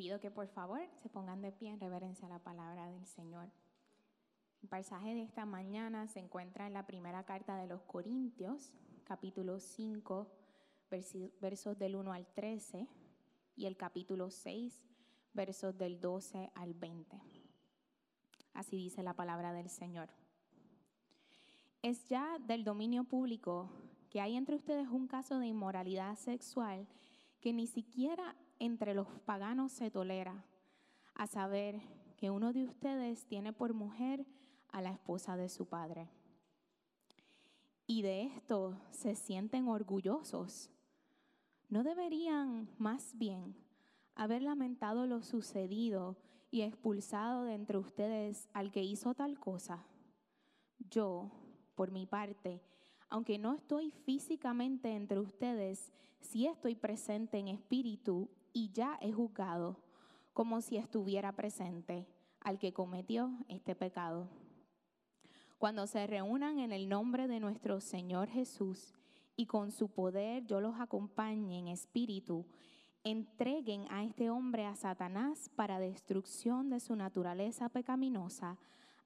Pido que por favor se pongan de pie en reverencia a la palabra del Señor. El pasaje de esta mañana se encuentra en la primera carta de los Corintios, capítulo 5, versos del 1 al 13, y el capítulo 6, versos del 12 al 20. Así dice la palabra del Señor. Es ya del dominio público que hay entre ustedes un caso de inmoralidad sexual que ni siquiera entre los paganos se tolera, a saber que uno de ustedes tiene por mujer a la esposa de su padre. Y de esto se sienten orgullosos. ¿No deberían más bien haber lamentado lo sucedido y expulsado de entre ustedes al que hizo tal cosa? Yo, por mi parte, aunque no estoy físicamente entre ustedes, sí estoy presente en espíritu y ya he juzgado, como si estuviera presente, al que cometió este pecado. Cuando se reúnan en el nombre de nuestro Señor Jesús y con su poder yo los acompañe en espíritu, entreguen a este hombre a Satanás para destrucción de su naturaleza pecaminosa,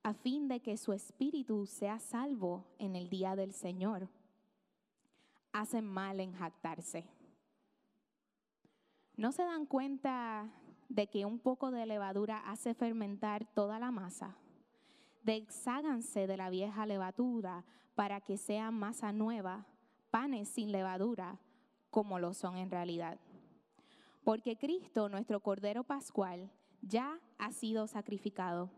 a fin de que su espíritu sea salvo en el día del Señor. Hacen mal en jactarse. ¿No se dan cuenta de que un poco de levadura hace fermentar toda la masa? Desháganse de la vieja levadura para que sea masa nueva, panes sin levadura, como lo son en realidad. Porque Cristo, nuestro Cordero Pascual, ya ha sido sacrificado.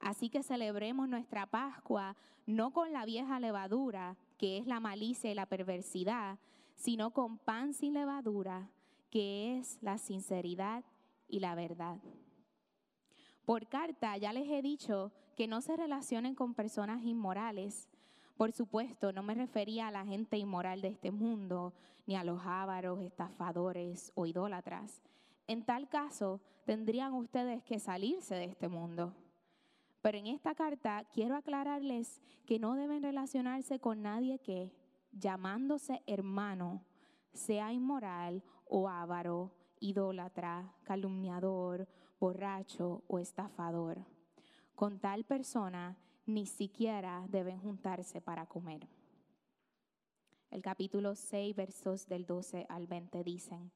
Así que celebremos nuestra Pascua no con la vieja levadura, que es la malicia y la perversidad, sino con pan sin levadura, que es la sinceridad y la verdad. Por carta ya les he dicho que no se relacionen con personas inmorales. Por supuesto, no me refería a la gente inmoral de este mundo, ni a los ávaros, estafadores o idólatras. En tal caso, tendrían ustedes que salirse de este mundo. Pero en esta carta quiero aclararles que no deben relacionarse con nadie que, llamándose hermano, sea inmoral o avaro, idólatra, calumniador, borracho o estafador con tal persona ni siquiera deben juntarse para comer. El capítulo 6, versos del 12 al 20 dicen,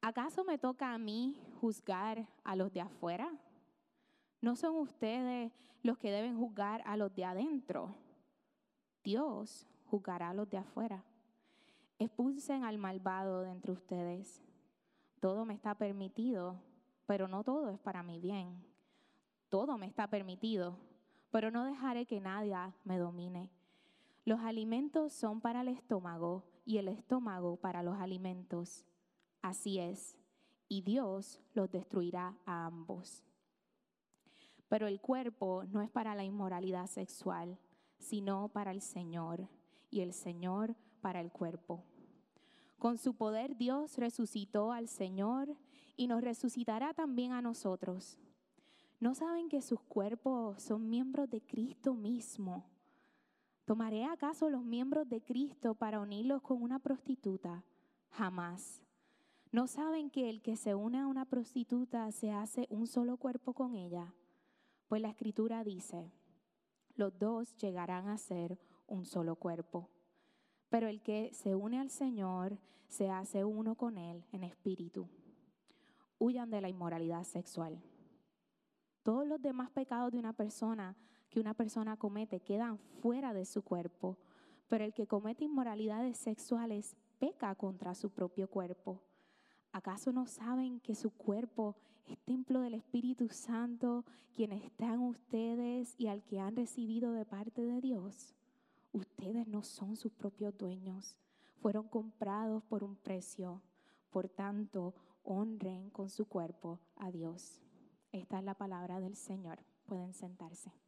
¿acaso me toca a mí juzgar a los de afuera? ¿No son ustedes los que deben juzgar a los de adentro? Dios juzgará a los de afuera. Expulsen al malvado de entre ustedes. Todo me está permitido, pero no todo es para mi bien todo me está permitido, pero no dejaré que nadie me domine. Los alimentos son para el estómago y el estómago para los alimentos. Así es, y Dios los destruirá a ambos. Pero el cuerpo no es para la inmoralidad sexual, sino para el Señor, y el Señor para el cuerpo. Con su poder Dios resucitó al Señor y nos resucitará también a nosotros ¿No saben que sus cuerpos son miembros de Cristo mismo? ¿Tomaré acaso los miembros de Cristo para unirlos con una prostituta? Jamás. ¿No saben que el que se une a una prostituta se hace un solo cuerpo con ella? Pues la escritura dice, los dos llegarán a ser un solo cuerpo. Pero el que se une al Señor se hace uno con Él en espíritu. Huyan de la inmoralidad sexual. Todos los demás pecados de una persona que una persona comete quedan fuera de su cuerpo, pero el que comete inmoralidades sexuales peca contra su propio cuerpo. ¿Acaso no saben que su cuerpo es templo del Espíritu Santo, quien está en ustedes y al que han recibido de parte de Dios? Ustedes no son sus propios dueños, fueron comprados por un precio. Por tanto, honren con su cuerpo a Dios. Esta es la palabra del Señor. Pueden sentarse.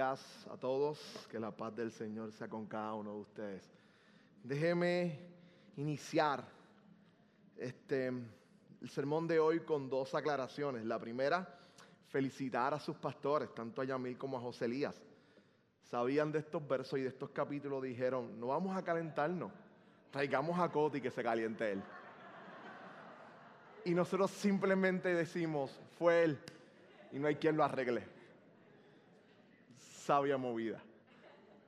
A todos, que la paz del Señor sea con cada uno de ustedes. Déjeme iniciar este, el sermón de hoy con dos aclaraciones. La primera, felicitar a sus pastores, tanto a Yamil como a José Elías. Sabían de estos versos y de estos capítulos, dijeron, no vamos a calentarnos, traigamos a Coti que se caliente él. Y nosotros simplemente decimos, fue él, y no hay quien lo arregle sabia movida.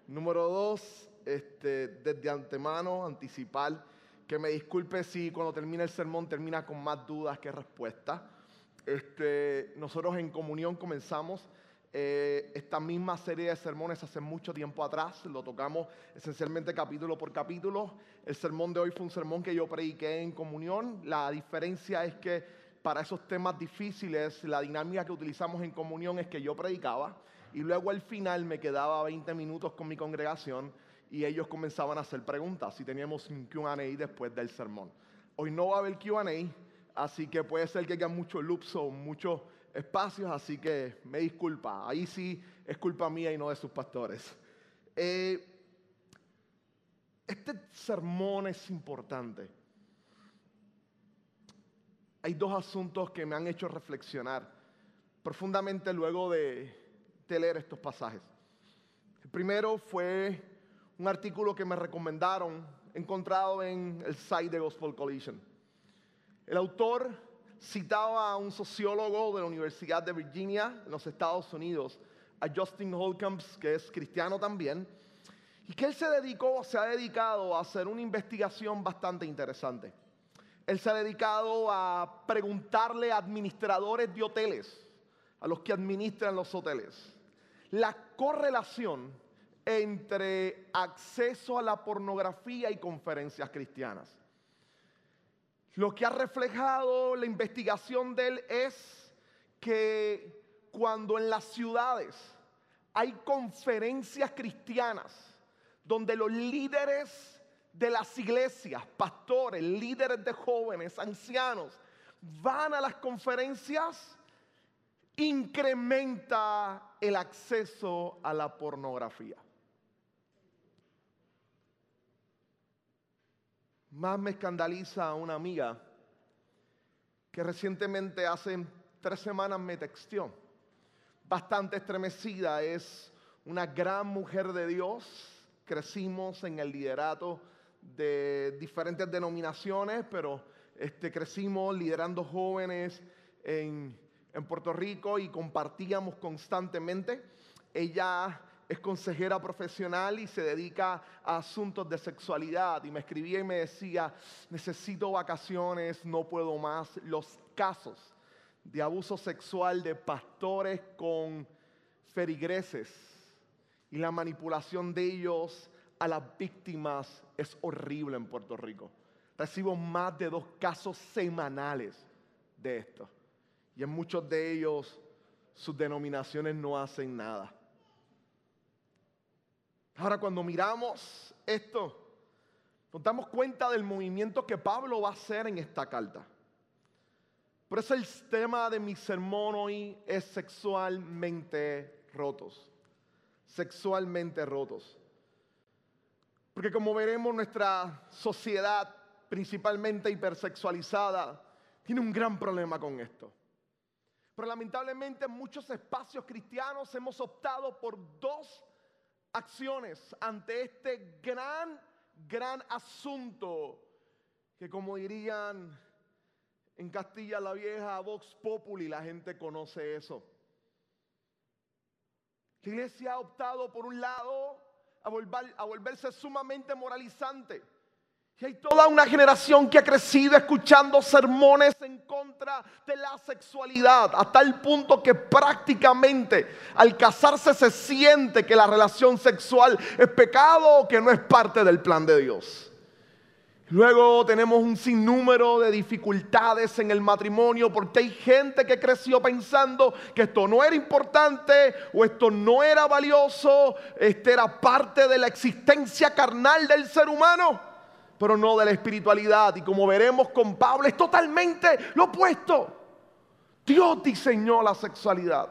Número dos, este, desde antemano, anticipar, que me disculpe si cuando termine el sermón termina con más dudas que respuestas. Este, nosotros en comunión comenzamos eh, esta misma serie de sermones hace mucho tiempo atrás, lo tocamos esencialmente capítulo por capítulo. El sermón de hoy fue un sermón que yo prediqué en comunión. La diferencia es que para esos temas difíciles, la dinámica que utilizamos en comunión es que yo predicaba y luego al final me quedaba 20 minutos con mi congregación y ellos comenzaban a hacer preguntas y teníamos un QA después del sermón. Hoy no va a haber QA, así que puede ser que haya muchos loops o muchos espacios, así que me disculpa. Ahí sí es culpa mía y no de sus pastores. Eh, este sermón es importante. Hay dos asuntos que me han hecho reflexionar profundamente luego de, leer estos pasajes. El primero fue un artículo que me recomendaron, encontrado en el site de Gospel Collision. El autor citaba a un sociólogo de la Universidad de Virginia, en los Estados Unidos, a Justin Holcomb, que es cristiano también, y que él se dedicó, se ha dedicado a hacer una investigación bastante interesante. Él se ha dedicado a preguntarle a administradores de hoteles, a los que administran los hoteles, la correlación entre acceso a la pornografía y conferencias cristianas. Lo que ha reflejado la investigación de él es que cuando en las ciudades hay conferencias cristianas donde los líderes de las iglesias, pastores, líderes de jóvenes, ancianos, van a las conferencias, incrementa el acceso a la pornografía. Más me escandaliza una amiga que recientemente hace tres semanas me texteó, bastante estremecida, es una gran mujer de Dios, crecimos en el liderato de diferentes denominaciones, pero este, crecimos liderando jóvenes en en Puerto Rico y compartíamos constantemente. Ella es consejera profesional y se dedica a asuntos de sexualidad y me escribía y me decía, necesito vacaciones, no puedo más. Los casos de abuso sexual de pastores con ferigreses y la manipulación de ellos a las víctimas es horrible en Puerto Rico. Recibo más de dos casos semanales de esto. Y en muchos de ellos sus denominaciones no hacen nada. Ahora cuando miramos esto, nos damos cuenta del movimiento que Pablo va a hacer en esta carta. Por eso el tema de mi sermón hoy es sexualmente rotos. Sexualmente rotos. Porque como veremos, nuestra sociedad, principalmente hipersexualizada, tiene un gran problema con esto. Pero lamentablemente en muchos espacios cristianos hemos optado por dos acciones ante este gran, gran asunto que como dirían en Castilla la Vieja, Vox Populi, la gente conoce eso. La iglesia ha optado por un lado a, volver, a volverse sumamente moralizante. Y hay toda una generación que ha crecido escuchando sermones en contra de la sexualidad, a tal punto que prácticamente al casarse se siente que la relación sexual es pecado o que no es parte del plan de Dios. Luego tenemos un sinnúmero de dificultades en el matrimonio porque hay gente que creció pensando que esto no era importante o esto no era valioso, este era parte de la existencia carnal del ser humano, pero no de la espiritualidad. Y como veremos con Pablo es totalmente lo opuesto. Dios diseñó la sexualidad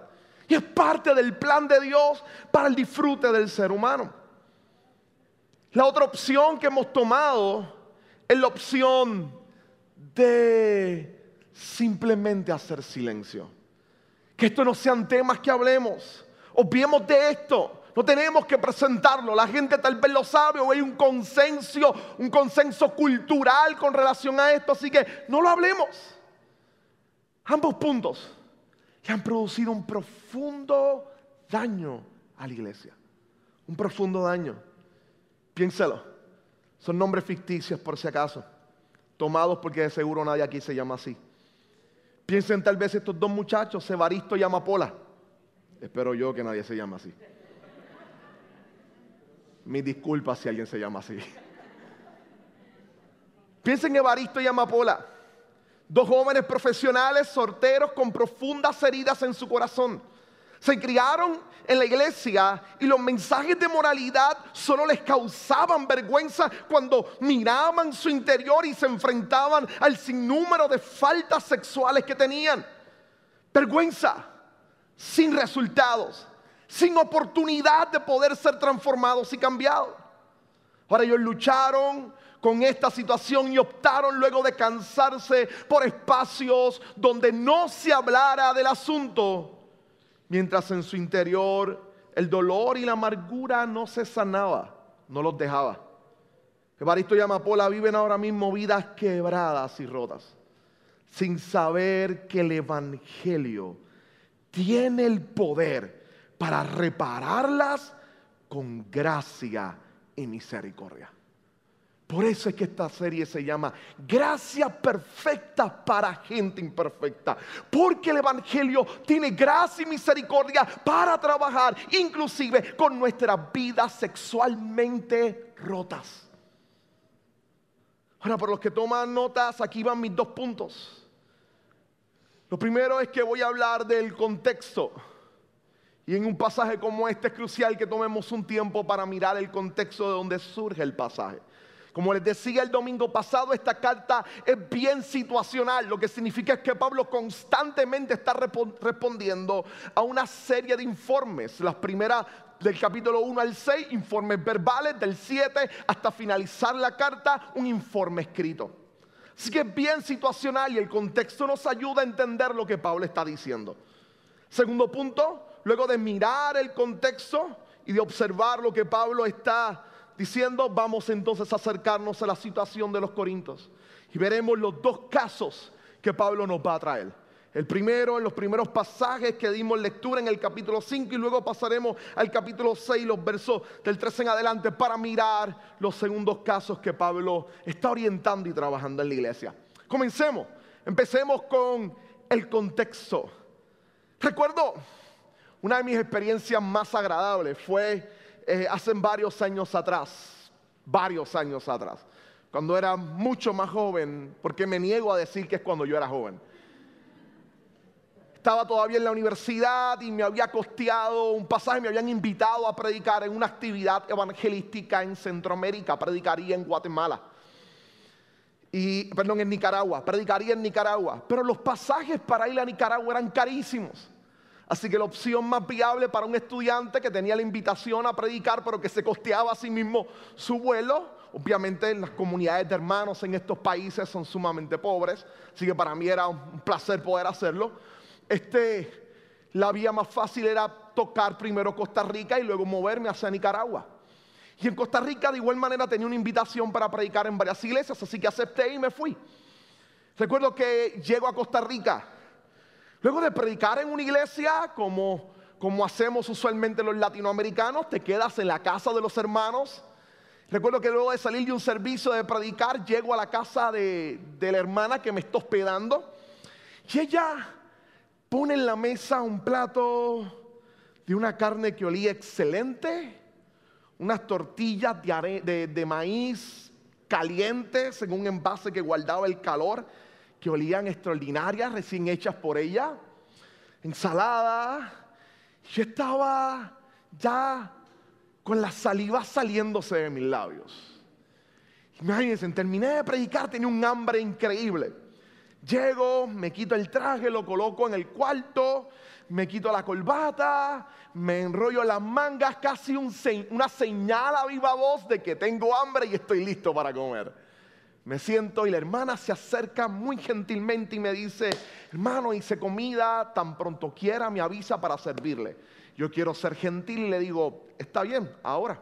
y es parte del plan de Dios para el disfrute del ser humano. La otra opción que hemos tomado es la opción de simplemente hacer silencio. Que esto no sean temas que hablemos. Obviemos de esto. No tenemos que presentarlo. La gente tal vez lo sabe o hay un consenso, un consenso cultural con relación a esto. Así que no lo hablemos. Ambos puntos que han producido un profundo daño a la iglesia. Un profundo daño. Piénselo. Son nombres ficticios por si acaso, tomados porque de seguro nadie aquí se llama así. Piensen tal vez estos dos muchachos, Evaristo y Amapola. Espero yo que nadie se llama así. Mis disculpas si alguien se llama así. Piensen en Evaristo y Amapola, dos jóvenes profesionales, sorteros con profundas heridas en su corazón se criaron en la iglesia y los mensajes de moralidad solo les causaban vergüenza cuando miraban su interior y se enfrentaban al sinnúmero de faltas sexuales que tenían. Vergüenza sin resultados, sin oportunidad de poder ser transformados y cambiados. Ahora ellos lucharon con esta situación y optaron luego de cansarse por espacios donde no se hablara del asunto mientras en su interior el dolor y la amargura no se sanaba, no los dejaba. Evaristo y Amapola viven ahora mismo vidas quebradas y rotas, sin saber que el Evangelio tiene el poder para repararlas con gracia y misericordia. Por eso es que esta serie se llama Gracia Perfecta para gente imperfecta. Porque el Evangelio tiene gracia y misericordia para trabajar inclusive con nuestras vidas sexualmente rotas. Ahora, por los que toman notas, aquí van mis dos puntos. Lo primero es que voy a hablar del contexto. Y en un pasaje como este es crucial que tomemos un tiempo para mirar el contexto de donde surge el pasaje. Como les decía el domingo pasado, esta carta es bien situacional, lo que significa que Pablo constantemente está respondiendo a una serie de informes. Las primeras del capítulo 1 al 6, informes verbales, del 7 hasta finalizar la carta, un informe escrito. Así que es bien situacional y el contexto nos ayuda a entender lo que Pablo está diciendo. Segundo punto, luego de mirar el contexto y de observar lo que Pablo está diciendo, vamos entonces a acercarnos a la situación de los Corintios. Y veremos los dos casos que Pablo nos va a traer. El primero, en los primeros pasajes que dimos lectura en el capítulo 5 y luego pasaremos al capítulo 6, los versos del 3 en adelante para mirar los segundos casos que Pablo está orientando y trabajando en la iglesia. Comencemos, empecemos con el contexto. Recuerdo, una de mis experiencias más agradables fue eh, hace varios años atrás, varios años atrás, cuando era mucho más joven, porque me niego a decir que es cuando yo era joven. Estaba todavía en la universidad y me había costeado un pasaje, me habían invitado a predicar en una actividad evangelística en Centroamérica, predicaría en Guatemala. Y, perdón, en Nicaragua, predicaría en Nicaragua. Pero los pasajes para ir a Nicaragua eran carísimos. Así que la opción más viable para un estudiante que tenía la invitación a predicar, pero que se costeaba a sí mismo su vuelo, obviamente las comunidades de hermanos en estos países son sumamente pobres, así que para mí era un placer poder hacerlo. Este, la vía más fácil era tocar primero Costa Rica y luego moverme hacia Nicaragua. Y en Costa Rica de igual manera tenía una invitación para predicar en varias iglesias, así que acepté y me fui. Recuerdo que llego a Costa Rica. Luego de predicar en una iglesia, como, como hacemos usualmente los latinoamericanos, te quedas en la casa de los hermanos. Recuerdo que luego de salir de un servicio de predicar, llego a la casa de, de la hermana que me está hospedando. Y ella pone en la mesa un plato de una carne que olía excelente, unas tortillas de, maíz calientes en un envase que guardaba el calor, que olían extraordinarias, recién hechas por ella, ensalada. Yo estaba ya con la saliva saliéndose de mis labios. Imagínense, terminé de predicar, tenía un hambre increíble. Llego, me quito el traje, lo coloco en el cuarto, me quito la corbata, me enrollo las mangas, casi una señal a viva voz de que tengo hambre y estoy listo para comer. Me siento y la hermana se acerca muy gentilmente y me dice, hermano, hice comida, tan pronto quiera me avisa para servirle. Yo quiero ser gentil y le digo, está bien, ahora,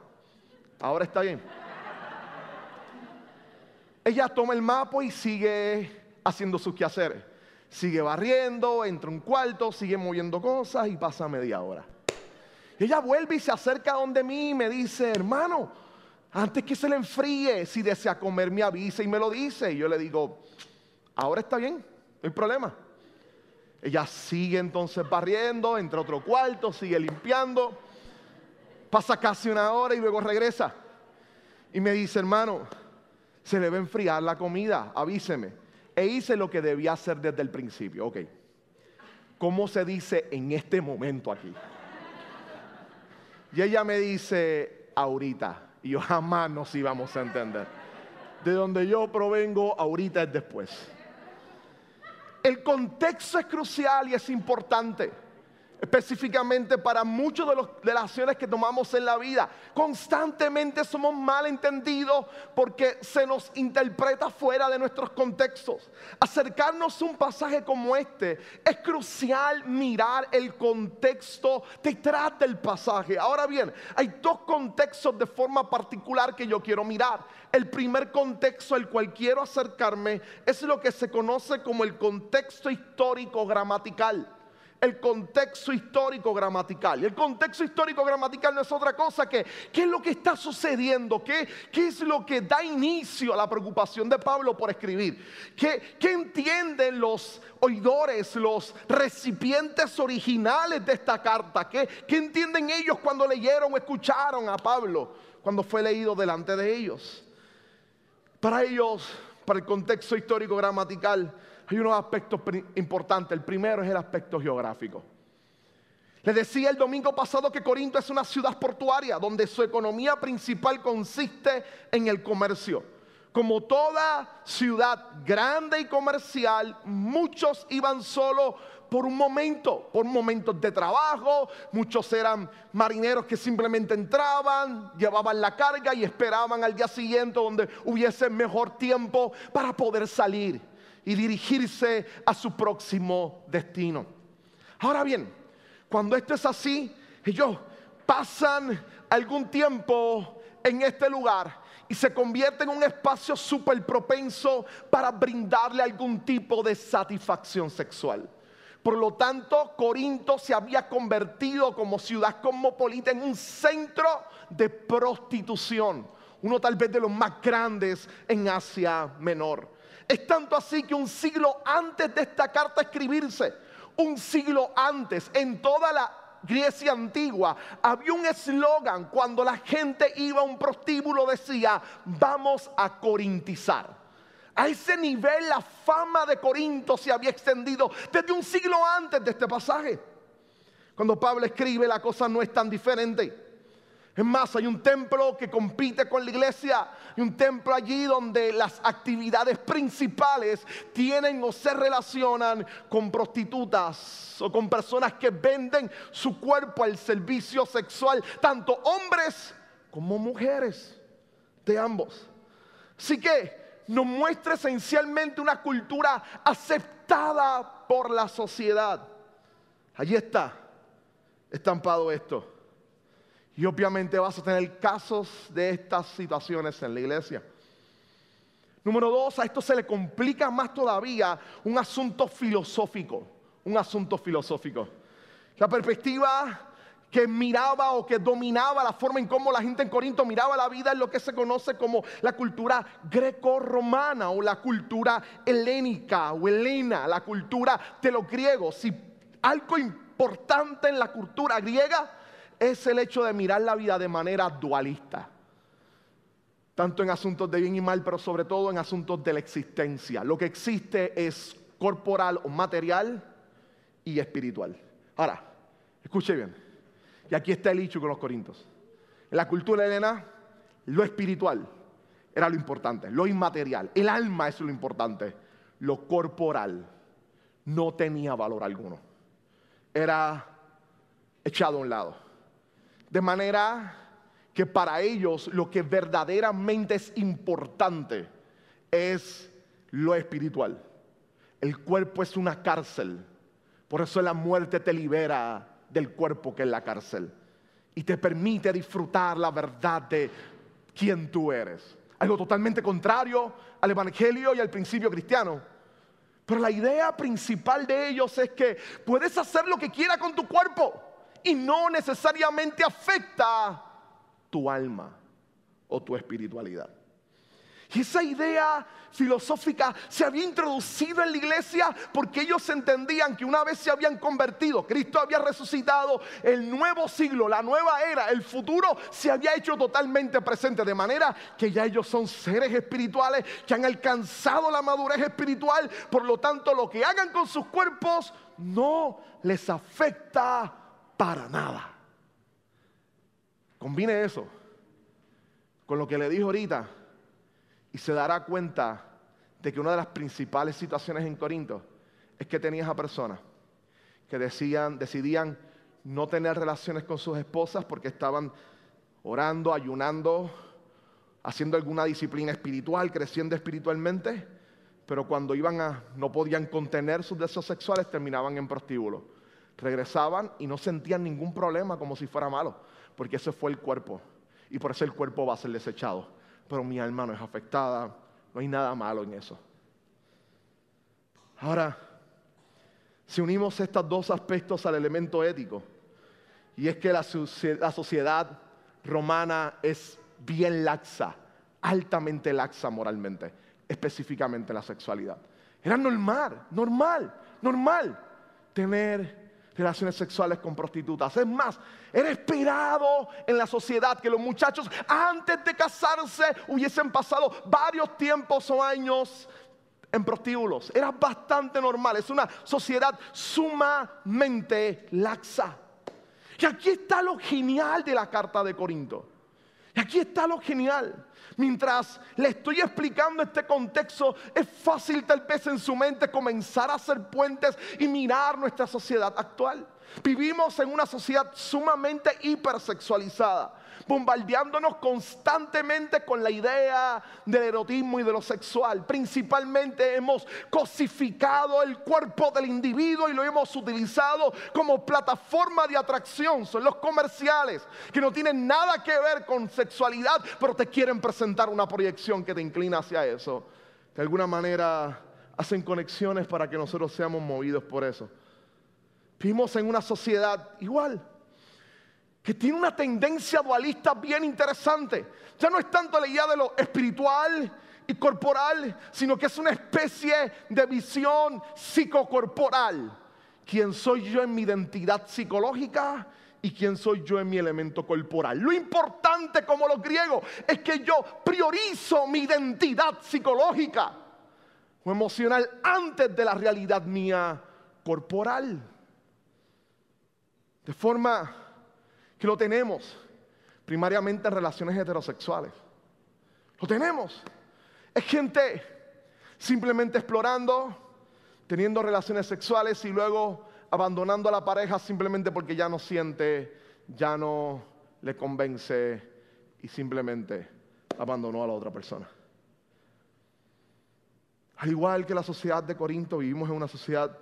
ahora está bien. Ella toma el mapa y sigue haciendo sus quehaceres. Sigue barriendo, entra un cuarto, sigue moviendo cosas y pasa media hora. ella vuelve y se acerca donde mí y me dice, hermano, antes que se le enfríe, si desea comer me avisa y me lo dice. Y yo le digo, ahora está bien, no hay problema. Ella sigue entonces barriendo, entra a otro cuarto, sigue limpiando. Pasa casi una hora y luego regresa. Y me dice, hermano, se le va a enfriar la comida, avíseme e hice lo que debía hacer desde el principio. Ok. ¿Cómo se dice en este momento aquí? Y ella me dice, ahorita. Y jamás nos íbamos a entender. De donde yo provengo, ahorita es después. El contexto es crucial y es importante específicamente para muchos de, de, las acciones que tomamos en la vida. Constantemente somos malentendidos porque se nos interpreta fuera de nuestros contextos. Acercarnos a un pasaje como este es crucial mirar el contexto detrás del pasaje. Ahora bien, hay dos contextos de forma particular que yo quiero mirar. El primer contexto al cual quiero acercarme es lo que se conoce como el contexto histórico gramatical el contexto histórico gramatical. Y el contexto histórico gramatical no es otra cosa que qué es lo que está sucediendo, qué, qué es lo que da inicio a la preocupación de Pablo por escribir, qué, qué entienden los oidores, los recipientes originales de esta carta, qué, qué entienden ellos cuando leyeron o escucharon a Pablo cuando fue leído delante de ellos. Para ellos, para el contexto histórico gramatical, hay unos aspectos importantes. El primero es el aspecto geográfico. Les decía el domingo pasado que Corinto es una ciudad portuaria donde su economía principal consiste en el comercio. Como toda ciudad grande y comercial, muchos iban solo por un momento, por momentos de trabajo. Muchos eran marineros que simplemente entraban, llevaban la carga y esperaban al día siguiente donde hubiese mejor tiempo para poder salir y dirigirse a su próximo destino. Ahora bien, cuando esto es así, ellos pasan algún tiempo en este lugar y se convierte en un espacio súper propenso para brindarle algún tipo de satisfacción sexual. Por lo tanto, Corinto se había convertido como ciudad cosmopolita en un centro de prostitución, uno tal vez de los más grandes en Asia Menor. Es tanto así que un siglo antes de esta carta escribirse, un siglo antes, en toda la Grecia antigua, había un eslogan cuando la gente iba a un prostíbulo, decía, vamos a corintizar. A ese nivel la fama de Corinto se había extendido desde un siglo antes de este pasaje. Cuando Pablo escribe, la cosa no es tan diferente. Es más, hay un templo que compite con la iglesia y un templo allí donde las actividades principales tienen o se relacionan con prostitutas o con personas que venden su cuerpo al servicio sexual, tanto hombres como mujeres, de ambos. Así que nos muestra esencialmente una cultura aceptada por la sociedad. Allí está estampado esto. Y obviamente vas a tener casos de estas situaciones en la iglesia. Número dos, a esto se le complica más todavía un asunto filosófico, un asunto filosófico. La perspectiva que miraba o que dominaba la forma en cómo la gente en Corinto miraba la vida es lo que se conoce como la cultura greco-romana o la cultura helénica o helena, la cultura de los griegos. Si algo importante en la cultura griega es el hecho de mirar la vida de manera dualista. Tanto en asuntos de bien y mal, pero sobre todo en asuntos de la existencia. Lo que existe es corporal o material y espiritual. Ahora, escuche bien. Y aquí está el hecho con los corintios. En la cultura helena, lo espiritual era lo importante, lo inmaterial. El alma es lo importante. Lo corporal no tenía valor alguno. Era echado a un lado. De manera que para ellos lo que verdaderamente es importante es lo espiritual. El cuerpo es una cárcel. Por eso la muerte te libera del cuerpo que es la cárcel y te permite disfrutar la verdad de quién tú eres. Algo totalmente contrario al Evangelio y al principio cristiano. Pero la idea principal de ellos es que puedes hacer lo que quieras con tu cuerpo y no necesariamente afecta tu alma o tu espiritualidad. Y esa idea filosófica se había introducido en la iglesia porque ellos entendían que una vez se habían convertido, Cristo había resucitado, el nuevo siglo, la nueva era, el futuro se había hecho totalmente presente, de manera que ya ellos son seres espirituales que han alcanzado la madurez espiritual, por lo tanto lo que hagan con sus cuerpos no les afecta para nada. Combine eso con lo que le dijo ahorita y se dará cuenta de que una de las principales situaciones en Corinto es que tenías a personas que decían, decidían no tener relaciones con sus esposas porque estaban orando, ayunando, haciendo alguna disciplina espiritual, creciendo espiritualmente, pero cuando iban a, no podían contener sus deseos sexuales, terminaban en prostíbulo. Regresaban y no sentían ningún problema como si fuera malo, porque ese fue el cuerpo. Y por eso el cuerpo va a ser desechado pero mi alma no es afectada. No hay nada malo en eso. Ahora, si unimos estos dos aspectos al elemento ético, y es que la, sociedad romana es bien laxa, altamente laxa moralmente, específicamente la sexualidad. Era normal, normal, normal tener relaciones sexuales con prostitutas. Es más, era esperado en la sociedad que los muchachos antes de casarse hubiesen pasado varios tiempos o años en prostíbulos. Era bastante normal. Es una sociedad sumamente laxa. Y aquí está lo genial de la carta de Corinto. Y aquí está lo genial. Mientras le estoy explicando este contexto, es fácil tal vez en su mente comenzar a hacer puentes y mirar nuestra sociedad actual. Vivimos en una sociedad sumamente hipersexualizada bombardeándonos constantemente con la idea del erotismo y de lo sexual. Principalmente hemos cosificado el cuerpo del individuo y lo hemos utilizado como plataforma de atracción. Son los comerciales que no tienen nada que ver con sexualidad, pero te quieren presentar una proyección que te inclina hacia eso. De alguna manera hacen conexiones para que nosotros seamos movidos por eso. Vivimos en una sociedad igual que tiene una tendencia dualista bien interesante. Ya no es tanto la idea de lo espiritual y corporal, sino que es una especie de visión psicocorporal. ¿Quién soy yo en mi identidad psicológica? y quién soy yo en mi elemento corporal. Lo importante como los griegos es que yo priorizo mi identidad psicológica o emocional antes de la realidad mía corporal. De forma que lo tenemos primariamente en relaciones heterosexuales. Lo tenemos. Es gente simplemente explorando, teniendo relaciones sexuales y luego abandonando a la pareja simplemente porque ya no siente, ya no le convence y simplemente abandonó a la otra persona. Al igual que la sociedad de Corinto, vivimos en una sociedad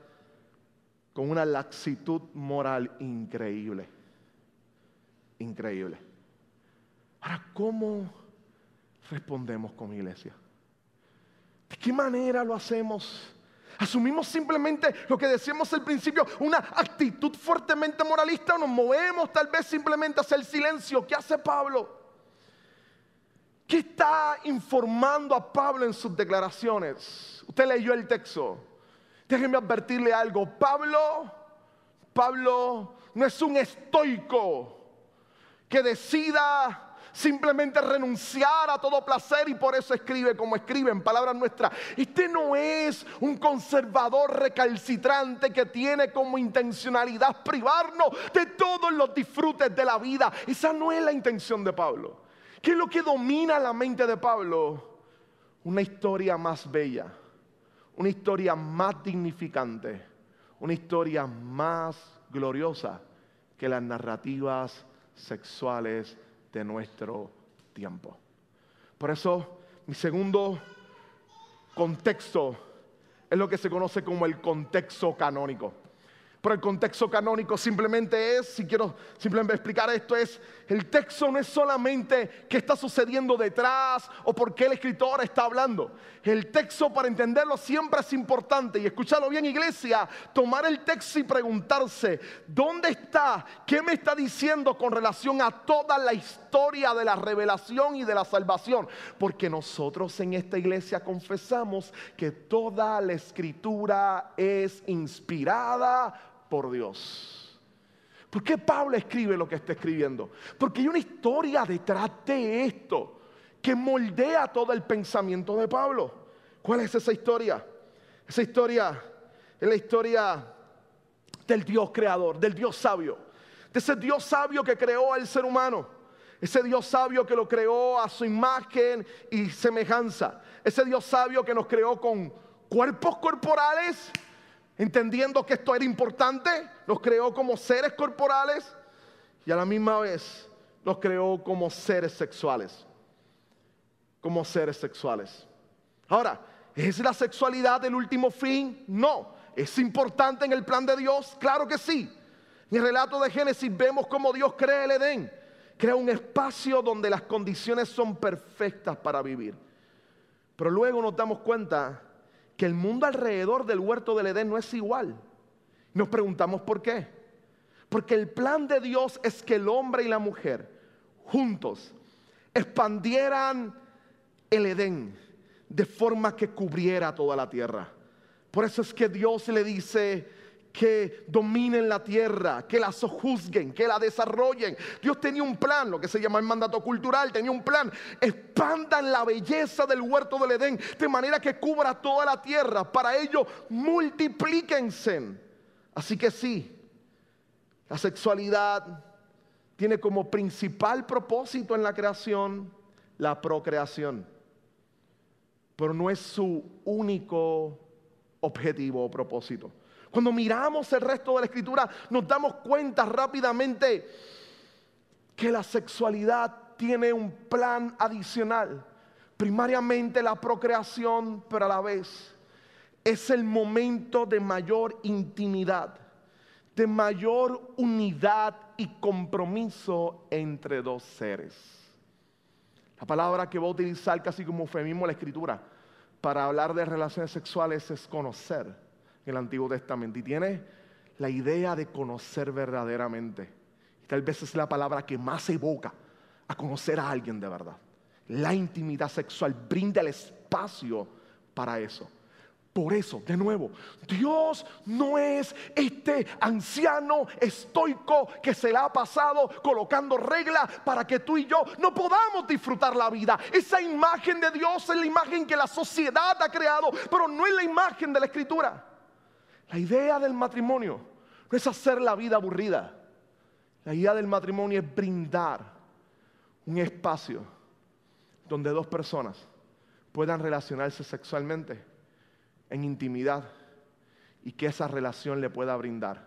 con una laxitud moral increíble. Increíble. Ahora, ¿cómo respondemos como iglesia? ¿De qué manera lo hacemos? Asumimos simplemente lo que decíamos al principio, una actitud fuertemente moralista o nos movemos tal vez simplemente hacia el silencio. ¿Qué hace Pablo? ¿Qué está informando a Pablo en sus declaraciones? Usted leyó el texto. Déjenme advertirle algo. Pablo, Pablo no es un estoico que decida simplemente renunciar a todo placer y por eso escribe como escribe en palabras nuestras. Este no es un conservador recalcitrante que tiene como intencionalidad privarnos de todos los disfrutes de la vida. Esa no es la intención de Pablo. ¿Qué es lo que domina la mente de Pablo? Una historia más bella, una historia más dignificante, una historia más gloriosa que las narrativas sexuales de nuestro tiempo. Por eso, mi segundo contexto es lo que se conoce como el contexto canónico. Pero el contexto canónico simplemente es, si quiero simplemente explicar esto, es el texto no es solamente qué está sucediendo detrás o por qué el escritor está hablando. El texto para entenderlo siempre es importante y escúchalo bien iglesia, tomar el texto y preguntarse, ¿dónde está? ¿Qué me está diciendo con relación a toda la historia de la revelación y de la salvación? Porque nosotros en esta iglesia confesamos que toda la escritura es inspirada por Dios. ¿Por qué Pablo escribe lo que está escribiendo? Porque hay una historia detrás de esto que moldea todo el pensamiento de Pablo. ¿Cuál es esa historia? Esa historia es la historia del Dios creador, del Dios sabio, de ese Dios sabio que creó al ser humano, ese Dios sabio que lo creó a su imagen y semejanza, ese Dios sabio que nos creó con cuerpos corporales entendiendo que esto era importante, nos creó como seres corporales y a la misma vez nos creó como seres sexuales. Como seres sexuales. Ahora, ¿es la sexualidad el último fin? No. ¿Es importante en el plan de Dios? Claro que sí. En el relato de Génesis vemos cómo Dios crea el Edén. Crea un espacio donde las condiciones son perfectas para vivir. Pero luego nos damos cuenta que el mundo alrededor del huerto del Edén no es igual. Nos preguntamos por qué. Porque el plan de Dios es que el hombre y la mujer juntos expandieran el Edén de forma que cubriera toda la tierra. Por eso es que Dios le dice, que dominen la tierra, que la sojuzguen, que la desarrollen. Dios tenía un plan, lo que se llama el mandato cultural, tenía un plan. Expandan la belleza del huerto del Edén de manera que cubra toda la tierra. Para ello, multiplíquense. Así que sí, la sexualidad tiene como principal propósito en la creación la procreación, pero no es su único objetivo o propósito. Cuando miramos el resto de la escritura, nos damos cuenta rápidamente que la sexualidad tiene un plan adicional. Primariamente la procreación, pero a la vez es el momento de mayor intimidad, de mayor unidad y compromiso entre dos seres. La palabra que voy a utilizar casi como eufemismo la escritura para hablar de relaciones sexuales es conocer el Antiguo Testamento y tiene la idea de conocer verdaderamente. Y tal vez es la palabra que más evoca a conocer a alguien de verdad. La intimidad sexual brinda el espacio para eso. Por eso, de nuevo, Dios no es este anciano estoico que se le ha pasado colocando reglas para que tú y yo no podamos disfrutar la vida. Esa imagen de Dios es la imagen que la sociedad ha creado, pero no es la imagen de la escritura. La idea del matrimonio no es hacer la vida aburrida. La idea del matrimonio es brindar un espacio donde dos personas puedan relacionarse sexualmente en intimidad y que esa relación le pueda brindar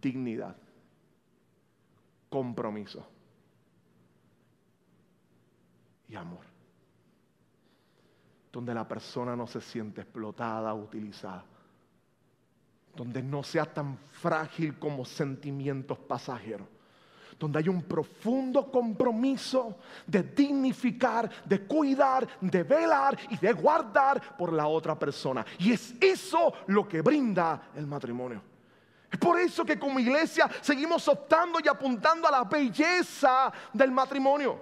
dignidad, compromiso y amor. Donde la persona no se siente explotada, utilizada donde no sea tan frágil como sentimientos pasajeros, donde hay un profundo compromiso de dignificar, de cuidar, de velar y de guardar por la otra persona. Y es eso lo que brinda el matrimonio. Es por eso que como iglesia seguimos optando y apuntando a la belleza del matrimonio,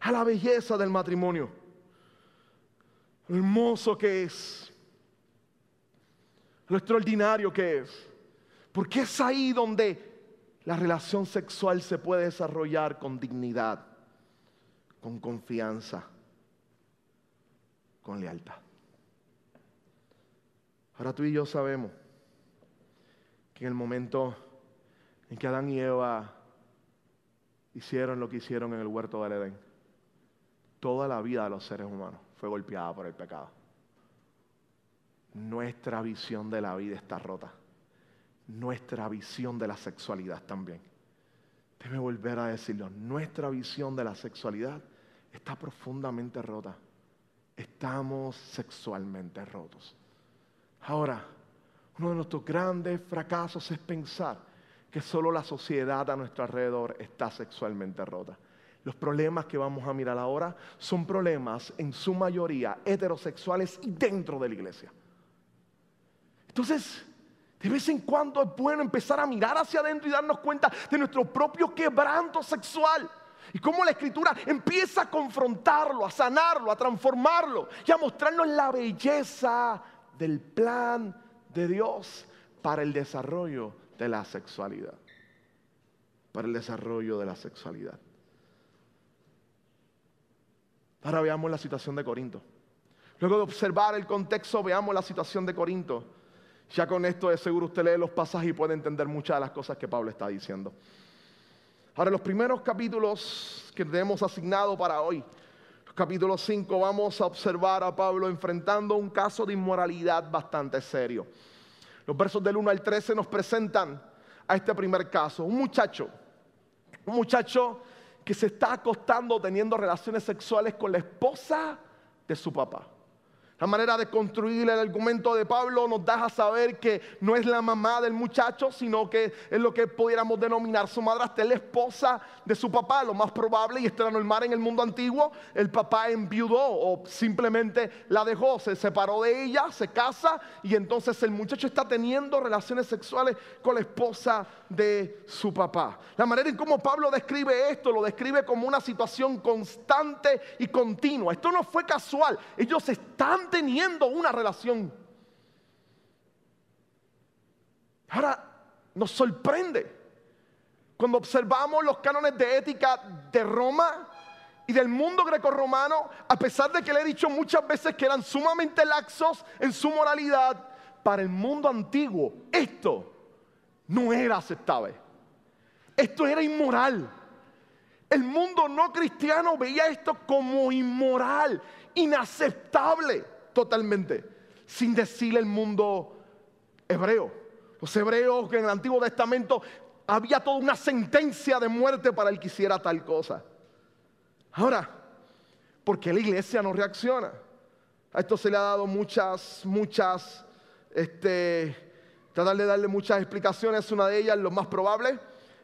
a la belleza del matrimonio. Hermoso que es, lo extraordinario que es. Porque es ahí donde la relación sexual se puede desarrollar con dignidad, con confianza, con lealtad. Ahora tú y yo sabemos que en el momento en que Adán y Eva hicieron lo que hicieron en el huerto del Edén, toda la vida de los seres humanos fue golpeada por el pecado. Nuestra visión de la vida está rota nuestra visión de la sexualidad también. Déjeme volver a decirlo, nuestra visión de la sexualidad está profundamente rota. Estamos sexualmente rotos. Ahora, uno de nuestros grandes fracasos es pensar que solo la sociedad a nuestro alrededor está sexualmente rota. Los problemas que vamos a mirar ahora son problemas en su mayoría heterosexuales y dentro de la iglesia. Entonces, de vez en cuando es bueno empezar a mirar hacia adentro y darnos cuenta de nuestro propio quebranto sexual. Y cómo la escritura empieza a confrontarlo, a sanarlo, a transformarlo y a mostrarnos la belleza del plan de Dios para el desarrollo de la sexualidad. Para el desarrollo de la sexualidad. Ahora veamos la situación de Corinto. Luego de observar el contexto, veamos la situación de Corinto. Ya con esto de seguro usted lee los pasajes y puede entender muchas de las cosas que Pablo está diciendo. Ahora, los primeros capítulos que tenemos asignado para hoy, los capítulos 5, vamos a observar a Pablo enfrentando un caso de inmoralidad bastante serio. Los versos del 1 al 13 nos presentan a este primer caso. Un muchacho, un muchacho que se está acostando teniendo relaciones sexuales con la esposa de su papá. La manera de construir el argumento de Pablo nos da a saber que no es la mamá del muchacho, sino que es lo que pudiéramos denominar su madrastra, es la esposa de su papá, lo más probable, y esto era normal en el mundo antiguo, el papá enviudó o simplemente la dejó, se separó de ella, se casa y entonces el muchacho está teniendo relaciones sexuales con la esposa de su papá. La manera en cómo Pablo describe esto, lo describe como una situación constante y continua. Esto no fue casual, ellos están teniendo una relación. Ahora, nos sorprende cuando observamos los cánones de ética de Roma y del mundo grecorromano, a pesar de que le he dicho muchas veces que eran sumamente laxos en su moralidad, para el mundo antiguo esto no era aceptable. Esto era inmoral. El mundo no cristiano veía esto como inmoral, inaceptable totalmente, sin decirle el mundo hebreo. Los hebreos que en el Antiguo Testamento había toda una sentencia de muerte para el que hiciera tal cosa. Ahora, ¿por qué la iglesia no reacciona? A esto se le ha dado muchas, muchas, este, tratar de darle muchas explicaciones. Una de ellas, lo más probable,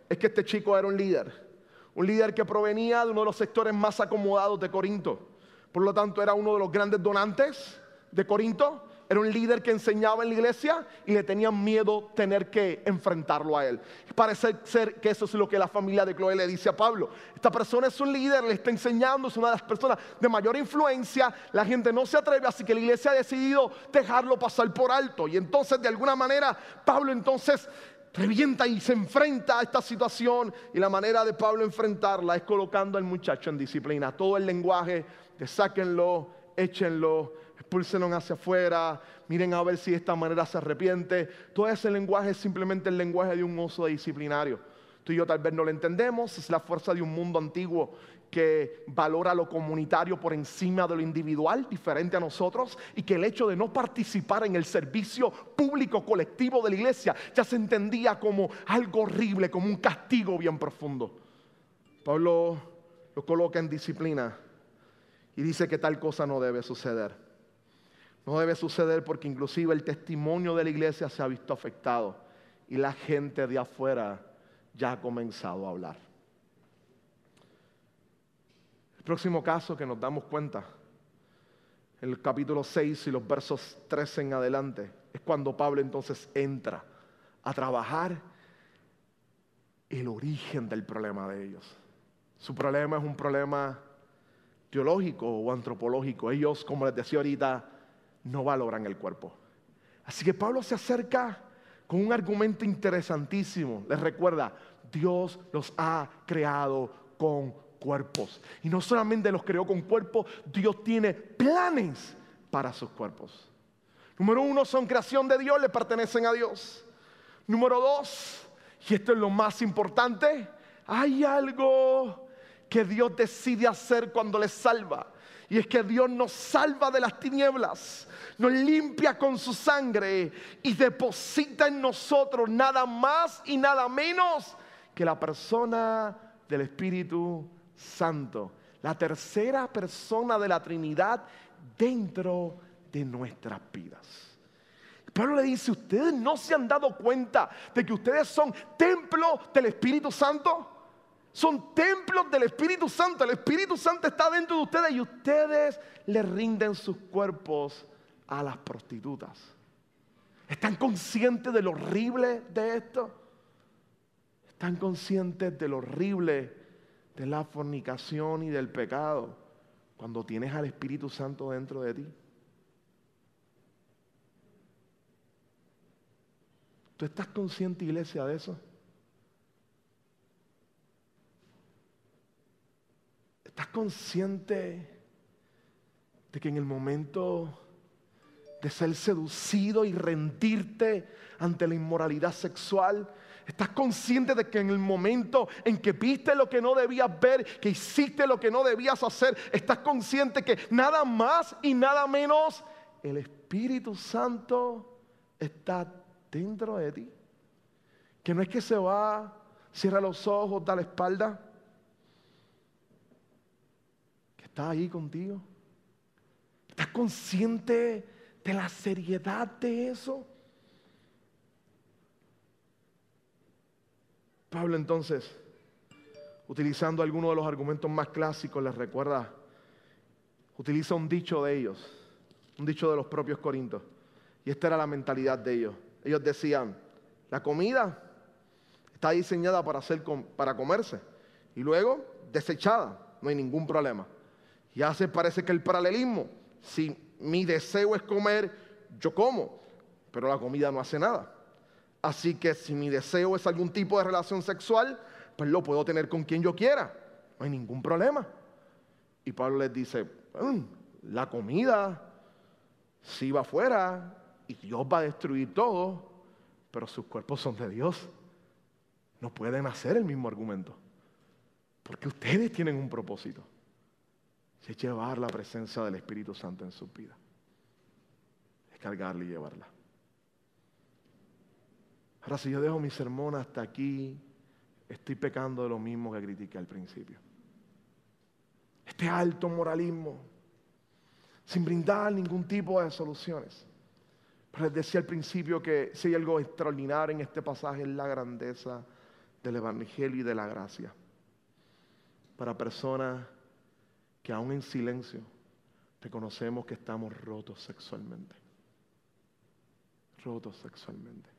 es que este chico era un líder. Un líder que provenía de uno de los sectores más acomodados de Corinto. Por lo tanto, era uno de los grandes donantes de Corinto. Era un líder que enseñaba en la iglesia y le tenían miedo tener que enfrentarlo a él. Parece ser que eso es lo que la familia de Chloe le dice a Pablo. Esta persona es un líder, le está enseñando, es una de las personas de mayor influencia. La gente no se atreve, así que la iglesia ha decidido dejarlo pasar por alto. Y entonces, de alguna manera, Pablo entonces revienta y se enfrenta a esta situación. Y la manera de Pablo enfrentarla es colocando al muchacho en disciplina. Todo el lenguaje de sáquenlo, échenlo, expúlsenlo hacia afuera, miren a ver si de esta manera se arrepiente. Todo ese lenguaje es simplemente el lenguaje de un oso disciplinario. Tú y yo tal vez no lo entendemos, es la fuerza de un mundo antiguo que valora lo comunitario por encima de lo individual, diferente a nosotros, y que el hecho de no participar en el servicio público colectivo de la iglesia ya se entendía como algo horrible, como un castigo bien profundo. Pablo lo coloca en disciplina y dice que tal cosa no debe suceder. No debe suceder porque inclusive el testimonio de la iglesia se ha visto afectado y la gente de afuera ya ha comenzado a hablar. Próximo caso que nos damos cuenta, en el capítulo 6 y los versos 13 en adelante, es cuando Pablo entonces entra a trabajar el origen del problema de ellos. Su problema es un problema teológico o antropológico. Ellos, como les decía ahorita, no valoran el cuerpo. Así que Pablo se acerca con un argumento interesantísimo. Les recuerda, Dios los ha creado con cuerpos. Y no solamente los creó con cuerpos, Dios tiene planes para sus cuerpos. Número uno, son creación de Dios, le pertenecen a Dios. Número dos, y esto es lo más importante, hay algo que Dios decide hacer cuando le salva. Y es que Dios nos salva de las tinieblas, nos limpia con su sangre y deposita en nosotros nada más y nada menos que la persona del Espíritu Santo, la tercera persona de la Trinidad dentro de nuestras vidas. Pablo le dice, ¿ustedes no se han dado cuenta de que ustedes son templo del Espíritu Santo? Son templos del Espíritu Santo. El Espíritu Santo está dentro de ustedes y ustedes le rinden sus cuerpos a las prostitutas. ¿Están conscientes de lo horrible de esto? ¿Están conscientes de lo horrible de la fornicación y del pecado cuando tienes al Espíritu Santo dentro de ti? ¿Tú estás consciente, iglesia, de eso? ¿Estás consciente de que en el momento de ser seducido y rendirte ante la inmoralidad sexual, ¿Estás consciente de que en el momento en que viste lo que no debías ver, que hiciste lo que no debías hacer, estás consciente que nada más y nada menos el Espíritu Santo está dentro de ti? Que no es que se va, cierra los ojos, da la espalda, que está ahí contigo. ¿Estás consciente de la seriedad de eso? Entonces, utilizando algunos de los argumentos más clásicos, les recuerda, utiliza un dicho de ellos, un dicho de los propios corintios. Y esta era la mentalidad de ellos. Ellos decían, la comida está diseñada para, hacer, para comerse y luego desechada, no hay ningún problema. Ya se parece que el paralelismo, si mi deseo es comer, yo como, pero la comida no hace nada. Así que si mi deseo es algún tipo de relación sexual, pues lo puedo tener con quien yo quiera. No hay ningún problema. Y Pablo les dice, mm, la comida si va afuera y Dios va a destruir todo, pero sus cuerpos son de Dios. No pueden hacer el mismo argumento. Porque ustedes tienen un propósito. Es llevar la presencia del Espíritu Santo en sus vidas. Es cargarla y llevarla. Ahora, si yo dejo mi sermón hasta aquí, estoy pecando de lo mismo que critiqué al principio. Este alto moralismo, sin brindar ningún tipo de soluciones. Pero les decía al principio que si hay algo extraordinario en este pasaje es la grandeza del Evangelio y de la gracia. Para personas que aún en silencio reconocemos que estamos rotos sexualmente. Rotos sexualmente.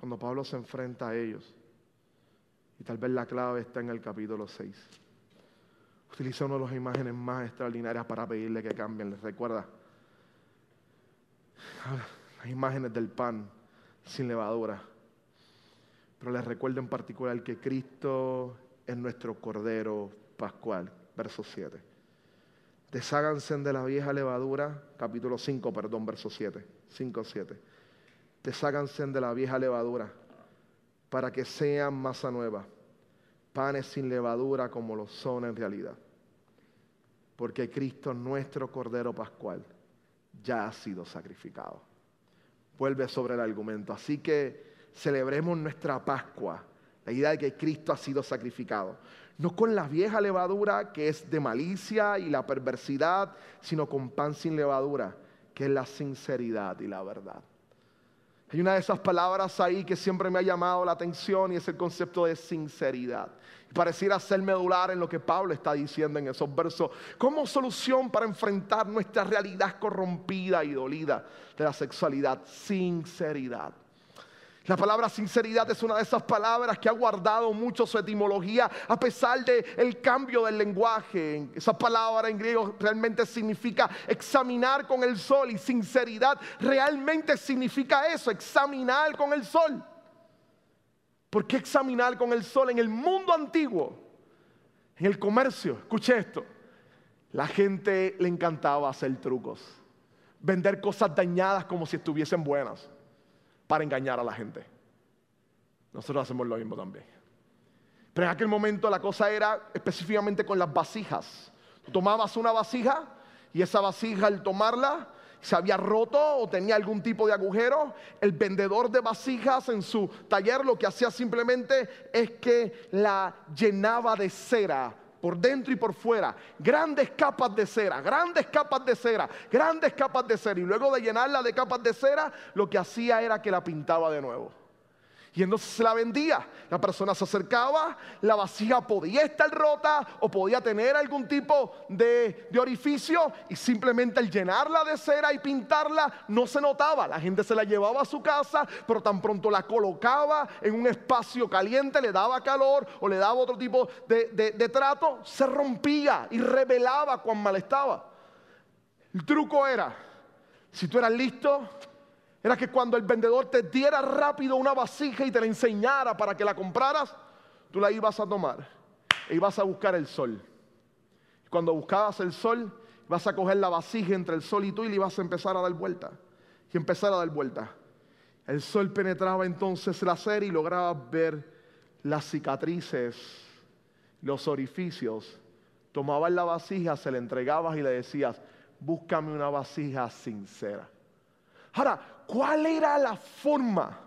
Cuando Pablo se enfrenta a ellos. Y tal vez la clave está en el capítulo 6. Utiliza una de las imágenes más extraordinarias para pedirle que cambien. ¿Les recuerda? Las imágenes del pan sin levadura. Pero les recuerdo en particular que Cristo es nuestro Cordero Pascual. Verso 7. Desháganse de la vieja levadura, capítulo 5, perdón, verso 7. 5, 7 desháganse de la vieja levadura para que sean masa nueva, panes sin levadura como lo son en realidad. Porque Cristo, nuestro Cordero Pascual, ya ha sido sacrificado. Vuelve sobre el argumento. Así que celebremos nuestra Pascua, la idea de que Cristo ha sido sacrificado. No con la vieja levadura que es de malicia y la perversidad, sino con pan sin levadura, que es la sinceridad y la verdad. Hay una de esas palabras ahí que siempre me ha llamado la atención y es el concepto de sinceridad. Pareciera ser medular en lo que Pablo está diciendo en esos versos. Como solución para enfrentar nuestra realidad corrompida y dolida de la sexualidad, sinceridad. La palabra sinceridad es una de esas palabras que ha guardado mucho su etimología a pesar del el cambio del lenguaje. Esa palabra en griego realmente significa examinar con el sol y sinceridad realmente significa eso, examinar con el sol. ¿Por qué examinar con el sol? En el mundo antiguo, en el comercio, escuche esto, la gente le encantaba hacer trucos, vender cosas dañadas como si estuviesen buenas para engañar a la gente. Nosotros hacemos lo mismo también. Pero en aquel momento la cosa era específicamente con las vasijas. tomabas una vasija y esa vasija al tomarla se había roto o tenía algún tipo de agujero, el vendedor de vasijas en su taller lo que hacía simplemente es que la llenaba de cera por dentro y por fuera, grandes capas de cera, grandes capas de cera, grandes capas de cera. Y luego de llenarla de capas de cera, lo que hacía era que la pintaba de nuevo. Y entonces se la vendía. La persona se acercaba, la vasija podía estar rota o podía tener algún tipo de, orificio y simplemente al llenarla de cera y pintarla no se notaba. La gente se la llevaba a su casa, pero tan pronto la colocaba en un espacio caliente, le daba calor o le daba otro tipo de trato, se rompía y revelaba cuán mal estaba. El truco era, si tú eras listo, era que cuando el vendedor te diera rápido una vasija y te la enseñara para que la compraras, tú la ibas a tomar e ibas a buscar el sol. Cuando buscabas el sol, vas a coger la vasija entre el sol y tú y le ibas a empezar a dar vuelta. Y empezar a dar vuelta. El sol penetraba entonces la cera y lograba ver las cicatrices, los orificios. Tomabas la vasija, se la entregabas y le decías, búscame una vasija sincera. Ahora, ¿cuál era la forma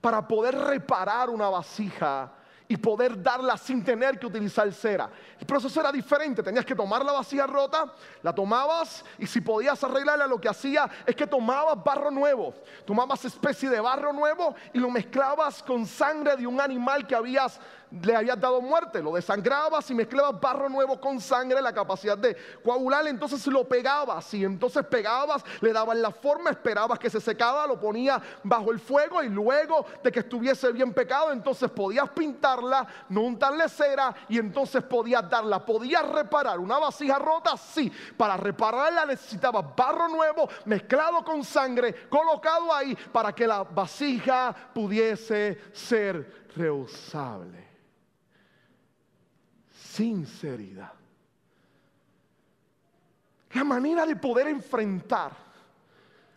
para poder reparar una vasija y poder darla sin tener que utilizar cera. El proceso era diferente, tenías que tomar la vasija rota, la tomabas y si podías arreglarla lo que hacía es que tomabas barro nuevo, tomabas especie de barro nuevo y lo mezclabas con sangre de un animal que habías le habías dado muerte, lo desangrabas y mezclabas barro nuevo con sangre, la capacidad de coagular, entonces lo pegabas y entonces pegabas, le dabas la forma, esperabas que se secaba, lo ponía bajo el fuego y luego de que estuviese bien pecado, entonces podías pintarla, no untarle cera y entonces podías darla, podías reparar. Una vasija rota, sí, para repararla necesitabas barro nuevo mezclado con sangre, colocado ahí para que la vasija pudiese ser reusable sinceridad. La manera de poder enfrentar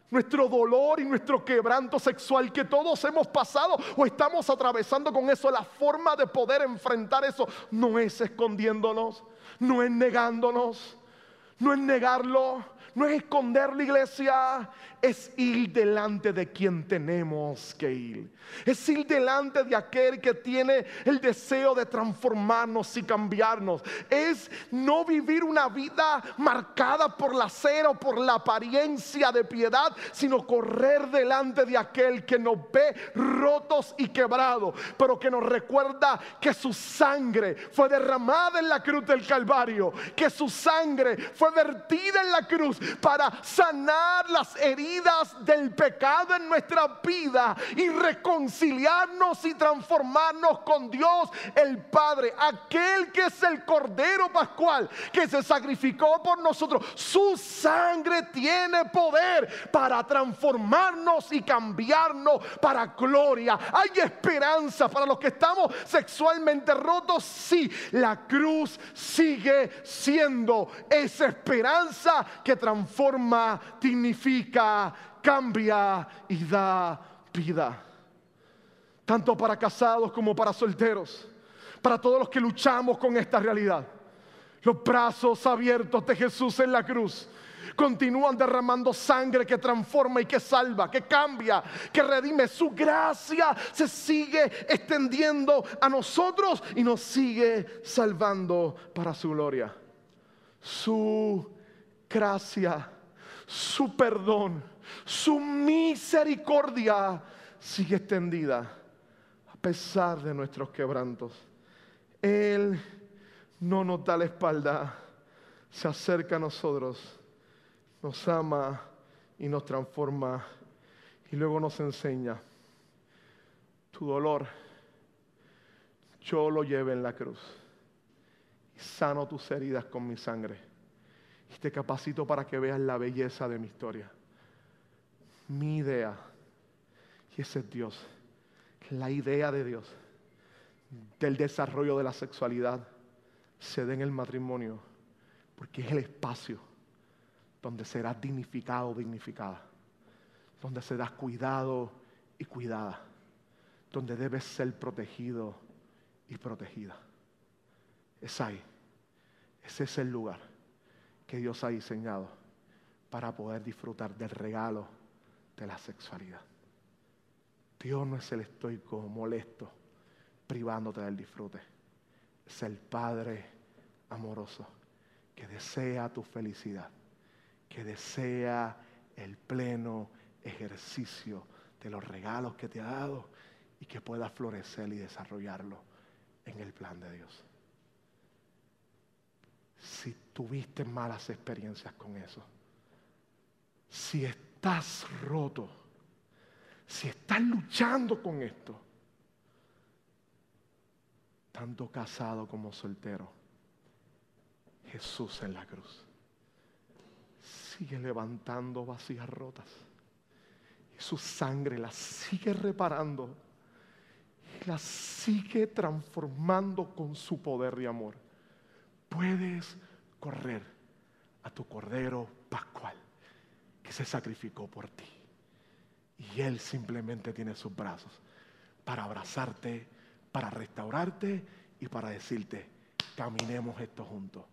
nuestro dolor y nuestro quebranto sexual que todos hemos pasado o estamos atravesando con eso, la forma de poder enfrentar eso no es escondiéndonos, no es negándonos, no es negarlo, no es esconder la iglesia, es ir delante de quien tenemos que ir. Es ir delante de aquel que tiene el deseo de transformarnos y cambiarnos. Es no vivir una vida marcada por la cera o por la apariencia de piedad, sino correr delante de aquel que nos ve rotos y quebrados, pero que nos recuerda que su sangre fue derramada en la cruz del Calvario, que su sangre fue vertida en la cruz para sanar las heridas del pecado en nuestra vida y reconciliarnos y transformarnos con Dios el Padre, aquel que es el Cordero Pascual, que se sacrificó por nosotros. Su sangre tiene poder para transformarnos y cambiarnos para gloria. Hay esperanza para los que estamos sexualmente rotos. Sí, la cruz sigue siendo esa esperanza que transforma transforma, dignifica, cambia y da vida. Tanto para casados como para solteros, para todos los que luchamos con esta realidad. Los brazos abiertos de Jesús en la cruz continúan derramando sangre que transforma y que salva, que cambia, que redime. Su gracia se sigue extendiendo a nosotros y nos sigue salvando para su gloria. Su gracia, su perdón, su misericordia sigue extendida a pesar de nuestros quebrantos. Él no nos da la espalda, se acerca a nosotros, nos ama y nos transforma y luego nos enseña. Tu dolor, yo lo llevé en la cruz y sano tus heridas con mi sangre y te capacito para que veas la belleza de mi historia. Mi idea, y ese es Dios, la idea de Dios del desarrollo de la sexualidad se dé en el matrimonio, porque es el espacio donde serás dignificado dignificada, donde serás cuidado y cuidada, donde debes ser protegido y protegida. Es ahí, ese es el lugar que Dios ha diseñado para poder disfrutar del regalo de la sexualidad. Dios no es el estoico molesto privándote del disfrute. Es el Padre amoroso que desea tu felicidad, que desea el pleno ejercicio de los regalos que te ha dado y que puedas florecer y desarrollarlo en el plan de Dios. Si tuviste malas experiencias con eso, si estás roto, si estás luchando con esto, tanto casado como soltero, Jesús en la cruz sigue levantando vasijas rotas. Y su sangre las sigue reparando y las sigue transformando con su poder y amor. Puedes correr a tu cordero pascual que se sacrificó por ti. Y Él simplemente tiene sus brazos para abrazarte, para restaurarte y para decirte, caminemos esto juntos.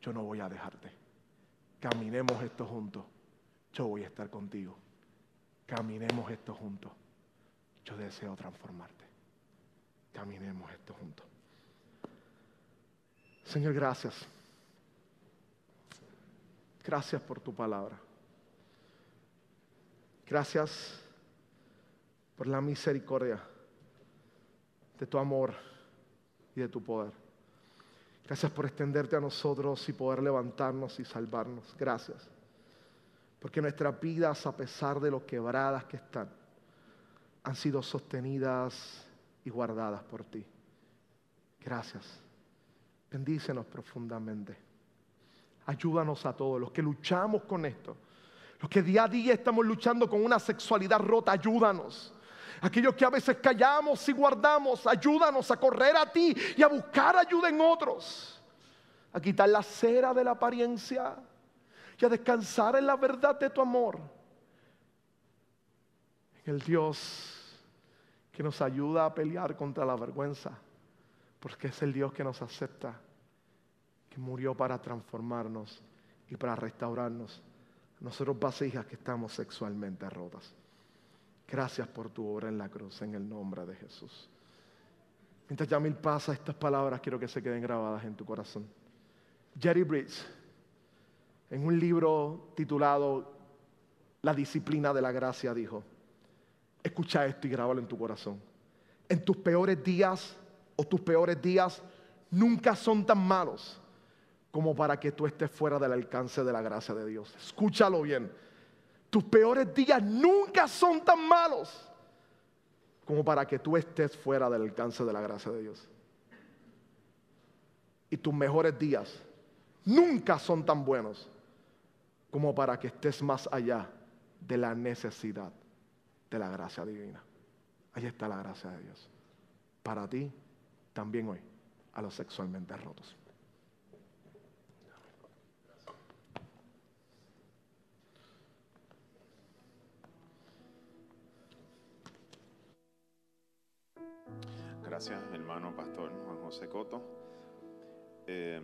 Yo no voy a dejarte. Caminemos esto juntos. Yo voy a estar contigo. Caminemos esto juntos. Yo deseo transformarte. Caminemos esto juntos. Señor, gracias. Gracias por tu palabra. Gracias por la misericordia de tu amor y de tu poder. Gracias por extenderte a nosotros y poder levantarnos y salvarnos. Gracias. Porque nuestras vidas, a pesar de lo quebradas que están, han sido sostenidas y guardadas por ti. Gracias. Bendícenos profundamente. Ayúdanos a todos los que luchamos con esto los que día a día estamos luchando con una sexualidad rota, ayúdanos. Aquellos que a veces callamos y guardamos, ayúdanos a correr a ti y a buscar ayuda en otros. A quitar la cera de la apariencia y a descansar en la verdad de tu amor. En el Dios que nos ayuda a pelear contra la vergüenza, porque es el Dios que nos acepta, que murió para transformarnos y para restaurarnos nosotros vasijas que estamos sexualmente rotas. Gracias por tu obra en la cruz, en el nombre de Jesús. Mientras Yamil pasa estas palabras, quiero que se queden grabadas en tu corazón. Jerry Bridge, en un libro titulado La disciplina de la gracia, dijo, escucha esto y grábalo en tu corazón. En tus peores días tus peores días nunca son tan malos como para que tú estés fuera del alcance de la gracia de Dios. Escúchalo bien. Tus peores días nunca son tan malos como para que tú estés fuera del alcance de la gracia de Dios. Y tus mejores días nunca son tan buenos como para que estés más allá de la necesidad de la gracia divina. Ahí está la gracia de Dios. Para ti, también hoy, a los sexualmente rotos. Gracias, hermano pastor Juan José Coto. Eh,